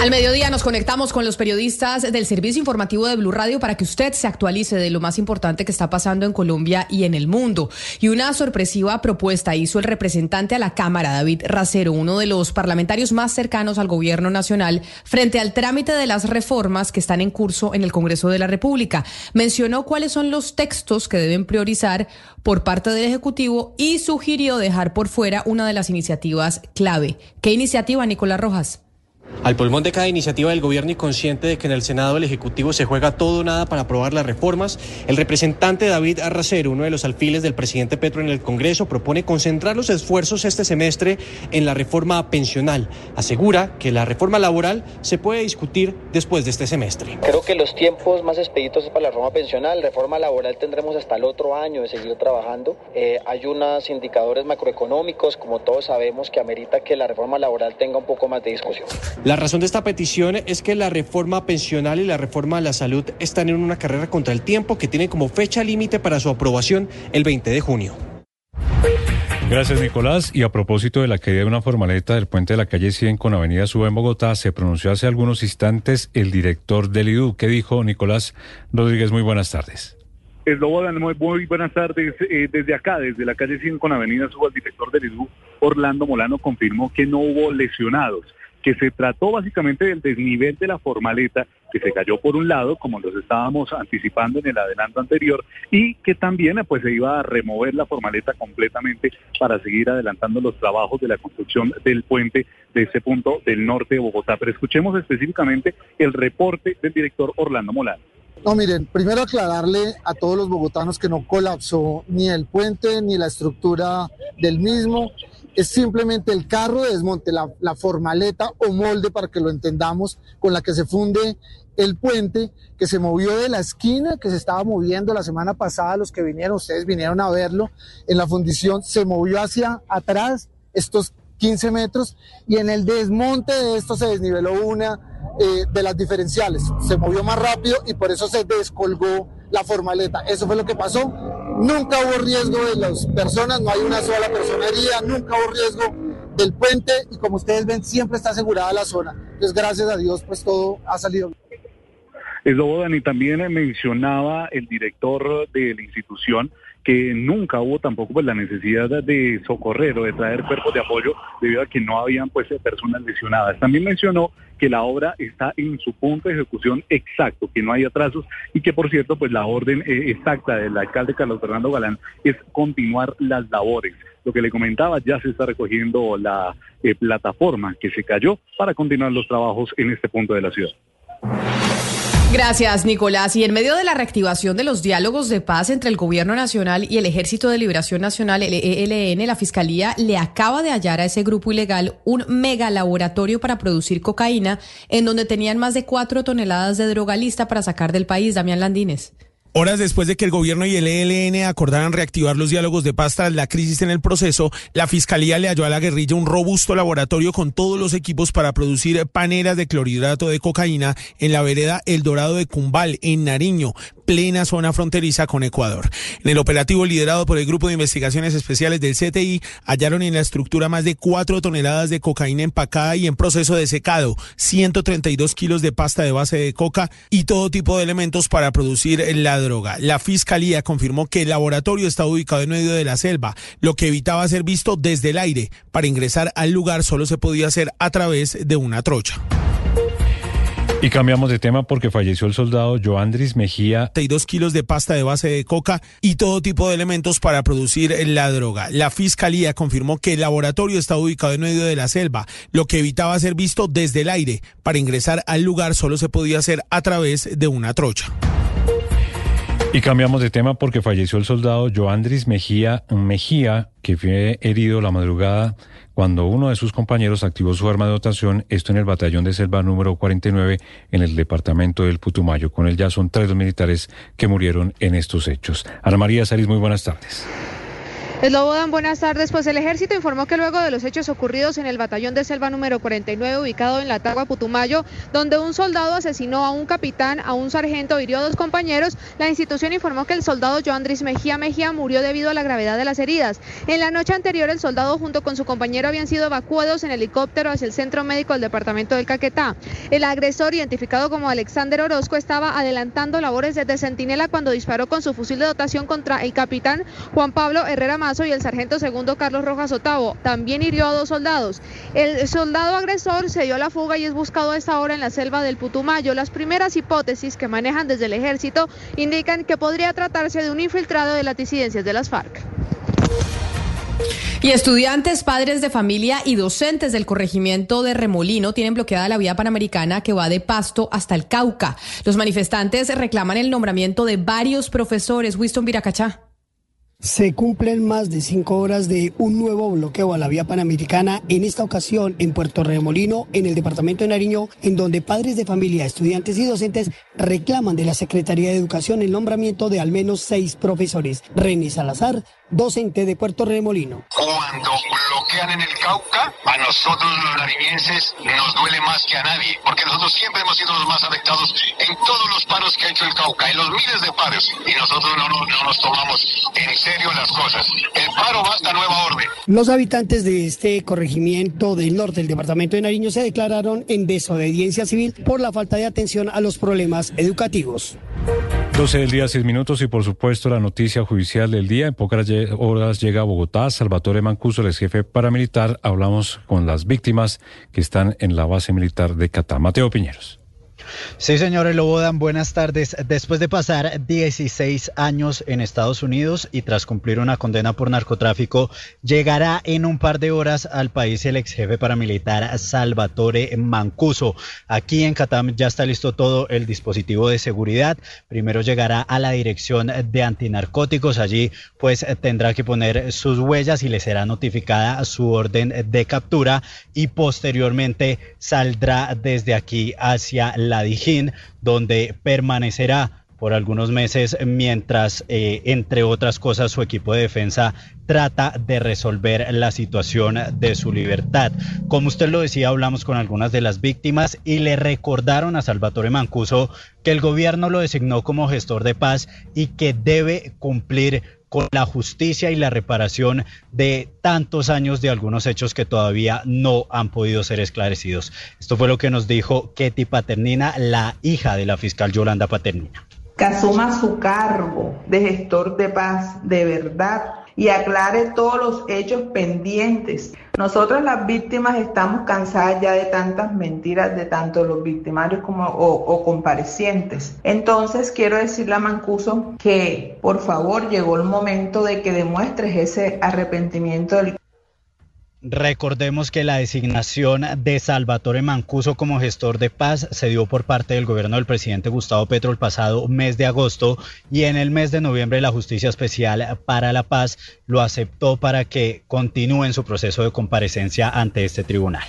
Al mediodía nos conectamos con los periodistas del servicio informativo de Blue Radio para que usted se actualice de lo más importante que está pasando en Colombia y en el mundo. Y una sorpresiva propuesta hizo el representante a la Cámara, David Racero, uno de los parlamentarios más cercanos al gobierno nacional, frente al trámite de las reformas que están en curso en el Congreso de la República. Mencionó cuáles son los textos que deben priorizar por parte del Ejecutivo y sugirió dejar por fuera una de las iniciativas clave. ¿Qué iniciativa, Nicolás Rojas? Al pulmón de cada iniciativa del gobierno y consciente de que en el Senado el Ejecutivo se juega todo o nada para aprobar las reformas, el representante David Arracero, uno de los alfiles del presidente Petro en el Congreso, propone concentrar los esfuerzos este semestre en la reforma pensional. Asegura que la reforma laboral se puede discutir después de este semestre. Creo que los tiempos más expeditos es para la reforma pensional. Reforma laboral tendremos hasta el otro año de seguir trabajando. Eh, hay unos indicadores macroeconómicos, como todos sabemos, que amerita que la reforma laboral tenga un poco más de discusión. La razón de esta petición es que la reforma pensional y la reforma de la salud están en una carrera contra el tiempo que tiene como fecha límite para su aprobación el 20 de junio. Gracias, Nicolás. Y a propósito de la caída de una formaleta del puente de la calle 100 con Avenida Suba en Bogotá, se pronunció hace algunos instantes el director del IDU. ¿Qué dijo Nicolás Rodríguez? Muy buenas tardes. Eslobodan, muy, muy buenas tardes. Eh, desde acá, desde la calle 100 con Avenida Suba, el director del IDU, Orlando Molano, confirmó que no hubo lesionados que se trató básicamente del desnivel de la formaleta que se cayó por un lado, como los estábamos anticipando en el adelanto anterior, y que también pues se iba a remover la formaleta completamente para seguir adelantando los trabajos de la construcción del puente de ese punto del norte de Bogotá. Pero escuchemos específicamente el reporte del director Orlando Molano. No, miren, primero aclararle a todos los bogotanos que no colapsó ni el puente ni la estructura del mismo es simplemente el carro de desmonte, la, formaleta o molde para que lo entendamos, con la que se funde el puente que se movió de la esquina que se estaba moviendo la semana pasada, los que vinieron, ustedes vinieron a verlo, en la fundición se movió hacia atrás estos 15 metros y en el desmonte de esto se desniveló una eh, de las diferenciales, se movió más rápido y por eso se descolgó la formaleta. Eso fue lo que pasó. Nunca hubo riesgo de las personas, no hay una sola personería, nunca hubo riesgo del puente y como ustedes ven siempre está asegurada la zona. Entonces gracias a Dios pues todo ha salido bien. Eso, Dani, también mencionaba el director de la institución que nunca hubo tampoco pues la necesidad de socorrer o de traer cuerpos de apoyo debido a que no habían pues personas lesionadas. También mencionó que la obra está en su punto de ejecución exacto, que no hay atrasos y que por cierto pues la orden eh, exacta del alcalde Carlos Fernando Galán es continuar las labores. Lo que le comentaba, ya se está recogiendo la eh, plataforma que se cayó para continuar los trabajos en este punto de la ciudad. Gracias, Nicolás. Y en medio de la reactivación de los diálogos de paz entre el Gobierno Nacional y el Ejército de Liberación Nacional, el ELN, la Fiscalía le acaba de hallar a ese grupo ilegal un mega laboratorio para producir cocaína, en donde tenían más de cuatro toneladas de droga lista para sacar del país. Damián Landines. Horas después de que el gobierno y el ELN acordaran reactivar los diálogos de paz tras la crisis en el proceso, la fiscalía le halló a la guerrilla un robusto laboratorio con todos los equipos para producir paneras de clorhidrato de cocaína en la vereda El Dorado de Cumbal, en Nariño, plena zona fronteriza con Ecuador. En el operativo liderado por el Grupo de Investigaciones Especiales del CTI, hallaron en la estructura más de cuatro toneladas de cocaína empacada y en proceso de secado, 132 kilos de pasta de base de coca y todo tipo de elementos para producir la droga. La fiscalía confirmó que el laboratorio está ubicado en medio de la selva, lo que evitaba ser visto desde el aire. Para ingresar al lugar solo se podía hacer a través de una trocha. Y cambiamos de tema porque falleció el soldado Joandris Mejía. 32 kilos de pasta de base de coca y todo tipo de elementos para producir la droga. La fiscalía confirmó que el laboratorio está ubicado en medio de la selva, lo que evitaba ser visto desde el aire. Para ingresar al lugar solo se podía hacer a través de una trocha. Y cambiamos de tema porque falleció el soldado Joandris Mejía, Mejía, que fue herido la madrugada cuando uno de sus compañeros activó su arma de dotación, esto en el batallón de selva número 49 en el departamento del Putumayo. Con él ya son tres militares que murieron en estos hechos. Ana María Saris, muy buenas tardes. Eslobodan, buenas tardes. Pues el ejército informó que luego de los hechos ocurridos en el batallón de selva número 49, ubicado en la Tagua Putumayo, donde un soldado asesinó a un capitán, a un sargento, hirió a dos compañeros, la institución informó que el soldado Joandris Mejía Mejía murió debido a la gravedad de las heridas. En la noche anterior, el soldado junto con su compañero habían sido evacuados en helicóptero hacia el centro médico del departamento del Caquetá. El agresor, identificado como Alexander Orozco, estaba adelantando labores desde centinela cuando disparó con su fusil de dotación contra el capitán Juan Pablo Herrera Mazo y el sargento segundo Carlos Rojas Otavo. También hirió a dos soldados. El soldado agresor se dio la fuga y es buscado a esta hora en la selva del Putumayo. Las primeras hipótesis que manejan desde el ejército indican que podría tratarse de un infiltrado de las disidencias de las FARC. Y estudiantes, padres de familia y docentes del corregimiento de Remolino tienen bloqueada la vía panamericana que va de Pasto hasta el Cauca. Los manifestantes reclaman el nombramiento de varios profesores. Winston Viracachá. Se cumplen más de cinco horas de un nuevo bloqueo a la vía panamericana, en esta ocasión en Puerto Remolino, en el departamento de Nariño, en donde padres de familia, estudiantes y docentes reclaman de la Secretaría de Educación el nombramiento de al menos seis profesores. René Salazar, docente de Puerto Remolino. Cuando bloquean en el Cauca, a nosotros los nariñenses nos duele más que a nadie, porque nosotros siempre hemos sido los más afectados en todos los paros que ha hecho el Cauca, en los miles de paros, y nosotros no, no, no nos tomamos en serio las cosas. El paro va hasta nueva orden. Los habitantes de este corregimiento del norte del departamento de Nariño se declararon en desobediencia civil por la falta de atención a los problemas educativos. 12 del día, 6 minutos y por supuesto la noticia judicial del día. En pocas horas llega a Bogotá Salvatore Mancuso, el jefe paramilitar. Hablamos con las víctimas que están en la base militar de Catá. Mateo Piñeros. Sí, señores Lobodan, buenas tardes. Después de pasar 16 años en Estados Unidos y tras cumplir una condena por narcotráfico, llegará en un par de horas al país el ex jefe paramilitar Salvatore Mancuso. Aquí en Catam ya está listo todo el dispositivo de seguridad. Primero llegará a la dirección de antinarcóticos. Allí pues tendrá que poner sus huellas y le será notificada su orden de captura y posteriormente saldrá desde aquí hacia la Dijín, donde permanecerá por algunos meses mientras, eh, entre otras cosas, su equipo de defensa trata de resolver la situación de su libertad. Como usted lo decía, hablamos con algunas de las víctimas y le recordaron a Salvatore Mancuso que el gobierno lo designó como gestor de paz y que debe cumplir con la justicia y la reparación de tantos años de algunos hechos que todavía no han podido ser esclarecidos. Esto fue lo que nos dijo Ketty Paternina, la hija de la fiscal Yolanda Paternina. Que asuma su cargo de gestor de paz de verdad y aclare todos los hechos pendientes. Nosotros las víctimas estamos cansadas ya de tantas mentiras de tanto los victimarios como o, comparecientes. Entonces quiero decirle a Mancuso que por favor llegó el momento de que demuestres ese arrepentimiento del Recordemos que la designación de Salvatore Mancuso como gestor de paz se dio por parte del gobierno del presidente Gustavo Petro el pasado mes de agosto y en el mes de noviembre la Justicia Especial para la Paz lo aceptó para que continúe en su proceso de comparecencia ante este tribunal.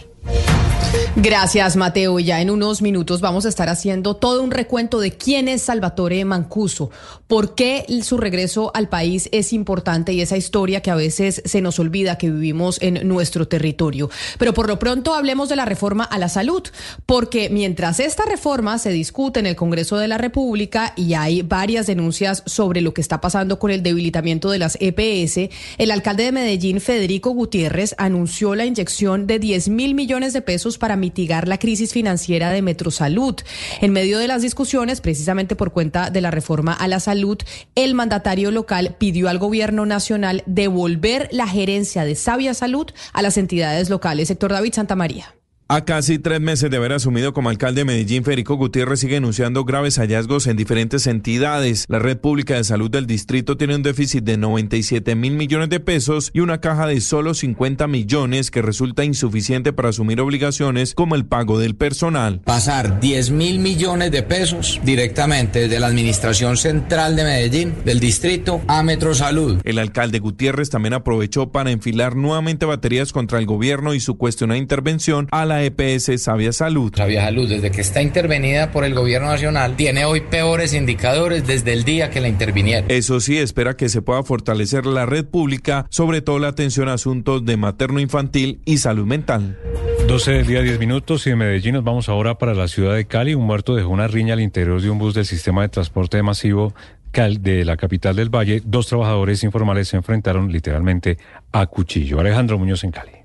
Gracias, Mateo. Ya en unos minutos vamos a estar haciendo todo un recuento de quién es Salvatore Mancuso, por qué su regreso al país es importante y esa historia que a veces se nos olvida que vivimos en nuestro territorio. Pero por lo pronto hablemos de la reforma a la salud, porque mientras esta reforma se discute en el Congreso de la República y hay varias denuncias sobre lo que está pasando con el debilitamiento de las EPS, el alcalde de Medellín, Federico Gutiérrez, anunció la inyección de 10 mil millones de pesos para mitigar la crisis financiera de Metrosalud. En medio de las discusiones, precisamente por cuenta de la reforma a la salud, el mandatario local pidió al gobierno nacional devolver la gerencia de Sabia Salud a las entidades locales. Sector David Santamaría. A casi tres meses de haber asumido como alcalde de Medellín, Federico Gutiérrez sigue anunciando graves hallazgos en diferentes entidades. La red pública de salud del distrito tiene un déficit de 97 mil millones de pesos y una caja de solo 50 millones que resulta insuficiente para asumir obligaciones como el pago del personal. Pasar 10 mil millones de pesos directamente de la Administración Central de Medellín, del distrito, a Metrosalud. El alcalde Gutiérrez también aprovechó para enfilar nuevamente baterías contra el gobierno y su cuestionada intervención a la la EPS Sabia Salud. Sabia Salud, desde que está intervenida por el gobierno nacional, tiene hoy peores indicadores desde el día que la intervinieron. Eso sí, espera que se pueda fortalecer la red pública, sobre todo la atención a asuntos de materno-infantil y salud mental. 12 del día, 10 minutos y en Medellín nos vamos ahora para la ciudad de Cali. Un muerto dejó una riña al interior de un bus del sistema de transporte masivo de la capital del Valle. Dos trabajadores informales se enfrentaron literalmente a cuchillo. Alejandro Muñoz en Cali.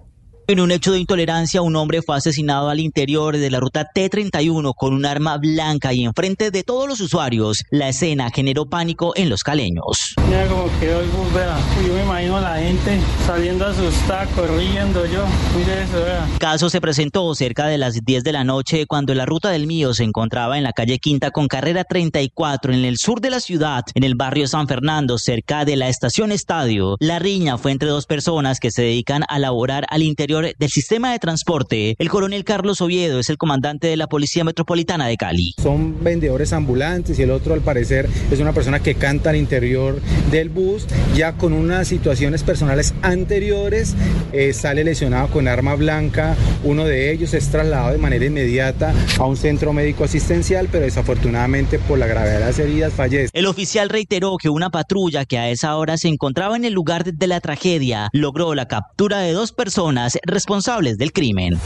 En un hecho de intolerancia, un hombre fue asesinado al interior de la ruta T31 con un arma blanca y enfrente de todos los usuarios. La escena generó pánico en los caleños. Mira cómo quedó el bus, vea. Yo me imagino a la gente saliendo asustada, corriendo yo. Mire eso, vea. Caso se presentó cerca de las 10 de la noche cuando la ruta del mío se encontraba en la calle Quinta con carrera 34 en el sur de la ciudad, en el barrio San Fernando, cerca de la estación Estadio. La riña fue entre dos personas que se dedican a laborar al interior del sistema de transporte. El coronel Carlos Oviedo es el comandante de la Policía Metropolitana de Cali. Son vendedores ambulantes y el otro al parecer es una persona que canta al interior del bus, ya con unas situaciones personales anteriores, eh, sale lesionado con arma blanca, uno de ellos es trasladado de manera inmediata a un centro médico asistencial, pero desafortunadamente por la gravedad de las heridas fallece. El oficial reiteró que una patrulla que a esa hora se encontraba en el lugar de la tragedia logró la captura de dos personas responsables del crimen.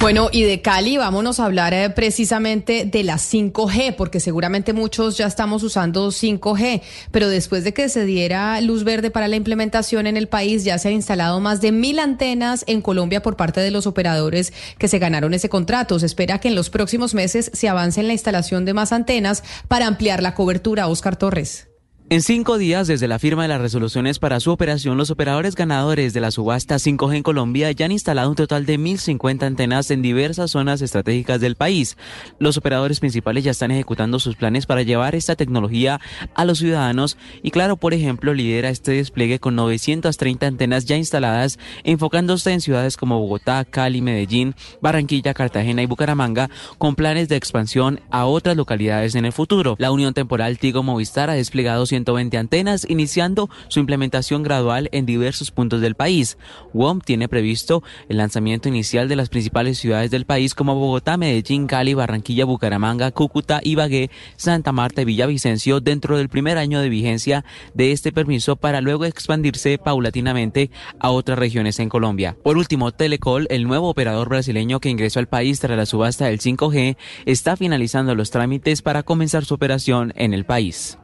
Bueno, y de Cali vámonos a hablar eh, precisamente de la 5G, porque seguramente muchos ya estamos usando 5G, pero después de que se diera luz verde para la implementación en el país, ya se han instalado más de mil antenas en Colombia por parte de los operadores que se ganaron ese contrato. Se espera que en los próximos meses se avance en la instalación de más antenas para ampliar la cobertura. Oscar Torres. En cinco días desde la firma de las resoluciones para su operación, los operadores ganadores de la subasta 5G en Colombia ya han instalado un total de 1.050 antenas en diversas zonas estratégicas del país. Los operadores principales ya están ejecutando sus planes para llevar esta tecnología a los ciudadanos y Claro, por ejemplo, lidera este despliegue con 930 antenas ya instaladas, enfocándose en ciudades como Bogotá, Cali, Medellín, Barranquilla, Cartagena y Bucaramanga, con planes de expansión a otras localidades en el futuro. La Unión Temporal Tigo Movistar ha desplegado 120 antenas, iniciando su implementación gradual en diversos puntos del país. WOM tiene previsto el lanzamiento inicial de las principales ciudades del país como Bogotá, Medellín, Cali, Barranquilla, Bucaramanga, Cúcuta, Ibagué, Santa Marta y Villavicencio dentro del primer año de vigencia de este permiso para luego expandirse paulatinamente a otras regiones en Colombia. Por último, Telecol, el nuevo operador brasileño que ingresó al país tras la subasta del 5G, está finalizando los trámites para comenzar su operación en el país.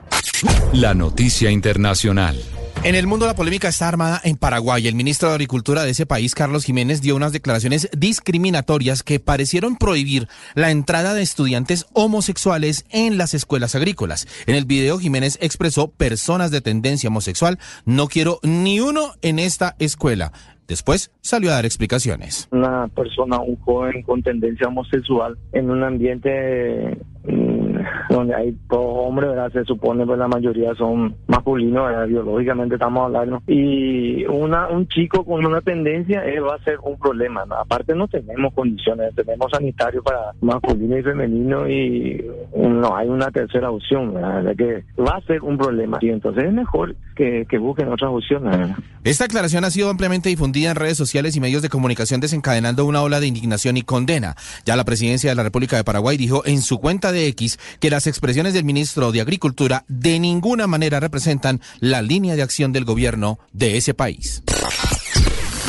La noticia internacional. En el mundo la polémica está armada en Paraguay. El ministro de Agricultura de ese país, Carlos Jiménez, dio unas declaraciones discriminatorias que parecieron prohibir la entrada de estudiantes homosexuales en las escuelas agrícolas. En el video Jiménez expresó personas de tendencia homosexual, no quiero ni uno en esta escuela. Después salió a dar explicaciones. Una persona, un joven con tendencia homosexual en un ambiente mm, donde hay todo hombre, ¿verdad? Se supone que la mayoría son masculinos, biológicamente estamos hablando. Y una un chico con una tendencia eh, va a ser un problema. Aparte no tenemos condiciones, tenemos sanitario para masculino y femenino y no hay una tercera opción, ¿verdad? que va a ser un problema. Y entonces es mejor que, que busquen otras opciones. Esta aclaración ha sido ampliamente difundida en redes sociales y medios de comunicación desencadenando una ola de indignación y condena. Ya la presidencia de la República de Paraguay dijo en su cuenta de X que las expresiones del ministro de Agricultura de ninguna manera representan la línea de acción del gobierno de ese país.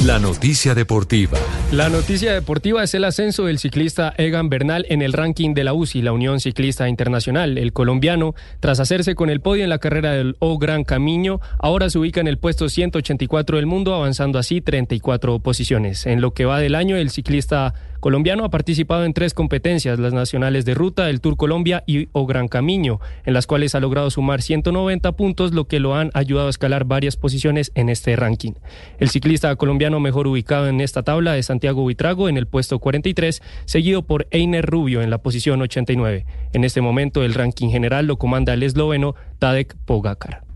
La noticia deportiva. La noticia deportiva es el ascenso del ciclista Egan Bernal en el ranking de la UCI, la Unión Ciclista Internacional. El colombiano, tras hacerse con el podio en la carrera del O Gran Camino, ahora se ubica en el puesto 184 del mundo, avanzando así 34 posiciones. En lo que va del año, el ciclista colombiano ha participado en tres competencias, las nacionales de ruta, el Tour Colombia y O Gran Camino, en las cuales ha logrado sumar 190 puntos, lo que lo han ayudado a escalar varias posiciones en este ranking. El ciclista colombiano mejor ubicado en esta tabla es Santiago Buitrago en el puesto 43, seguido por Einer Rubio en la posición 89. En este momento el ranking general lo comanda el esloveno Tadek Pogacar.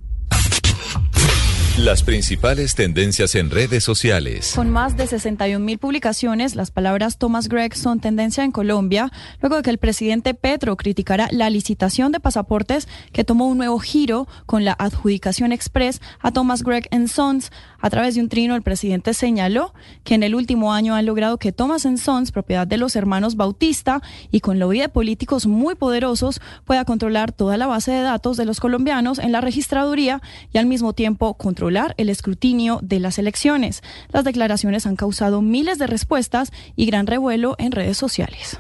Las principales tendencias en redes sociales. Con más de 61 mil publicaciones, las palabras Thomas Gregg son tendencia en Colombia, luego de que el presidente Petro criticara la licitación de pasaportes que tomó un nuevo giro con la adjudicación express a Thomas Gregg Sons. A través de un trino, el presidente señaló que en el último año han logrado que Thomas Sons, propiedad de los hermanos Bautista y con lobby de políticos muy poderosos, pueda controlar toda la base de datos de los colombianos en la registraduría y al mismo tiempo el escrutinio de las elecciones. Las declaraciones han causado miles de respuestas y gran revuelo en redes sociales.